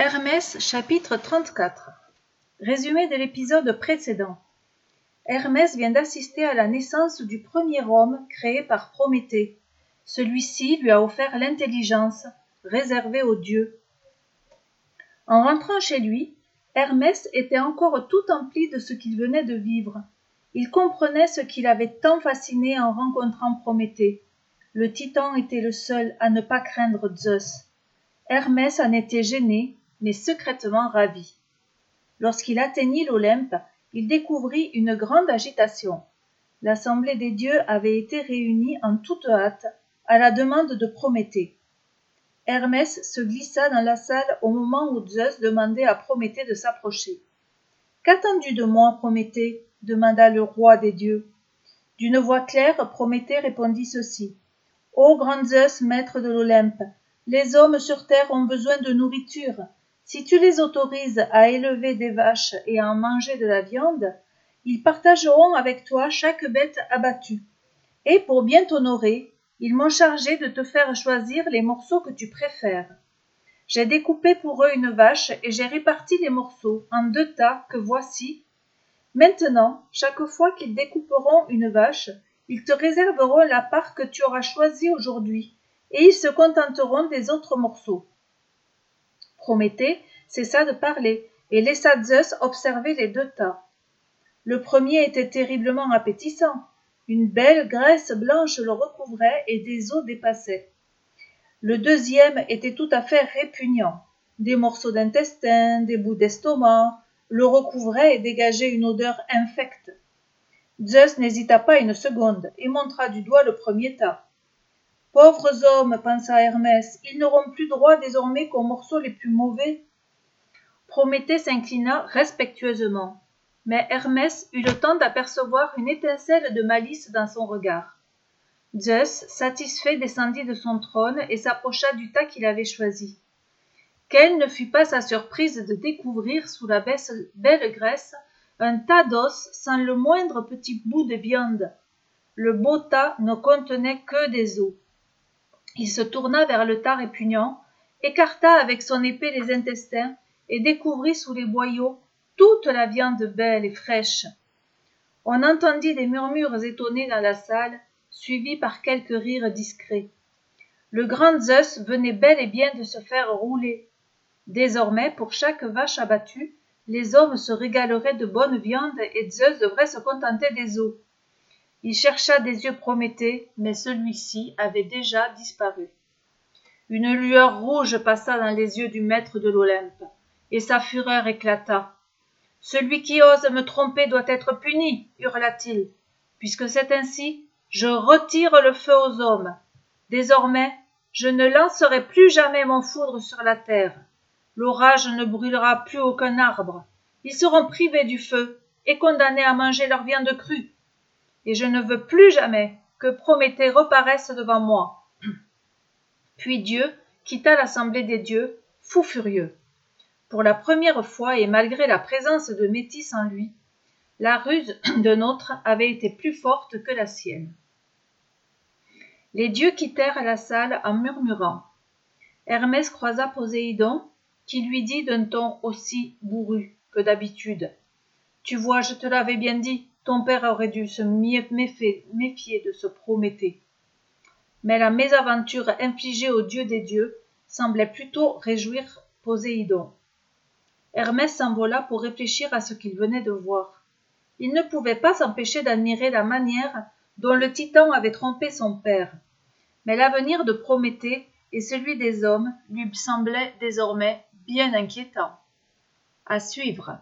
Hermès chapitre 34 Résumé de l'épisode précédent. Hermès vient d'assister à la naissance du premier homme créé par Prométhée. Celui-ci lui a offert l'intelligence, réservée aux dieux. En rentrant chez lui, Hermès était encore tout empli de ce qu'il venait de vivre. Il comprenait ce qui l'avait tant fasciné en rencontrant Prométhée. Le titan était le seul à ne pas craindre Zeus. Hermès en était gêné, mais secrètement ravi. Lorsqu'il atteignit l'Olympe, il découvrit une grande agitation. L'assemblée des dieux avait été réunie en toute hâte, à la demande de Prométhée. Hermès se glissa dans la salle au moment où Zeus demandait à Prométhée de s'approcher. Qu'attends-tu de moi, Prométhée? demanda le roi des dieux. D'une voix claire, Prométhée répondit ceci. Ô grand Zeus, maître de l'Olympe, les hommes sur terre ont besoin de nourriture. Si tu les autorises à élever des vaches et à en manger de la viande, ils partageront avec toi chaque bête abattue. Et pour bien t'honorer, ils m'ont chargé de te faire choisir les morceaux que tu préfères. J'ai découpé pour eux une vache et j'ai réparti les morceaux en deux tas que voici. Maintenant, chaque fois qu'ils découperont une vache, ils te réserveront la part que tu auras choisie aujourd'hui, et ils se contenteront des autres morceaux. Prométhée cessa de parler et laissa Zeus observer les deux tas. Le premier était terriblement appétissant. Une belle graisse blanche le recouvrait et des os dépassaient. Le deuxième était tout à fait répugnant. Des morceaux d'intestin, des bouts d'estomac le recouvraient et dégageaient une odeur infecte. Zeus n'hésita pas une seconde et montra du doigt le premier tas. Pauvres hommes, pensa Hermès, ils n'auront plus droit désormais qu'aux morceaux les plus mauvais. Prométhée s'inclina respectueusement, mais Hermès eut le temps d'apercevoir une étincelle de malice dans son regard. Zeus, satisfait, descendit de son trône et s'approcha du tas qu'il avait choisi. Quelle ne fut pas sa surprise de découvrir sous la belle graisse un tas d'os sans le moindre petit bout de viande. Le beau tas ne contenait que des os. Il se tourna vers le tas répugnant, écarta avec son épée les intestins et découvrit sous les boyaux toute la viande belle et fraîche. On entendit des murmures étonnés dans la salle, suivis par quelques rires discrets. Le grand Zeus venait bel et bien de se faire rouler. Désormais, pour chaque vache abattue, les hommes se régaleraient de bonne viande et Zeus devrait se contenter des os. Il chercha des yeux Prométhée, mais celui-ci avait déjà disparu. Une lueur rouge passa dans les yeux du maître de l'Olympe, et sa fureur éclata. Celui qui ose me tromper doit être puni, hurla-t-il. Puisque c'est ainsi, je retire le feu aux hommes. Désormais, je ne lancerai plus jamais mon foudre sur la terre. L'orage ne brûlera plus aucun arbre. Ils seront privés du feu et condamnés à manger leur viande crue et je ne veux plus jamais que Prométhée reparaisse devant moi. Puis Dieu quitta l'assemblée des dieux, fou furieux. Pour la première fois et malgré la présence de Métis en lui, la ruse d'un autre avait été plus forte que la sienne. Les dieux quittèrent la salle en murmurant. Hermès croisa Poséidon, qui lui dit d'un ton aussi bourru que d'habitude. Tu vois, je te l'avais bien dit, père aurait dû se méfier de ce Prométhée. Mais la mésaventure infligée au dieu des dieux semblait plutôt réjouir Poséidon. Hermès s'envola pour réfléchir à ce qu'il venait de voir. Il ne pouvait pas s'empêcher d'admirer la manière dont le titan avait trompé son père. Mais l'avenir de Prométhée et celui des hommes lui semblaient désormais bien inquiétants. À suivre.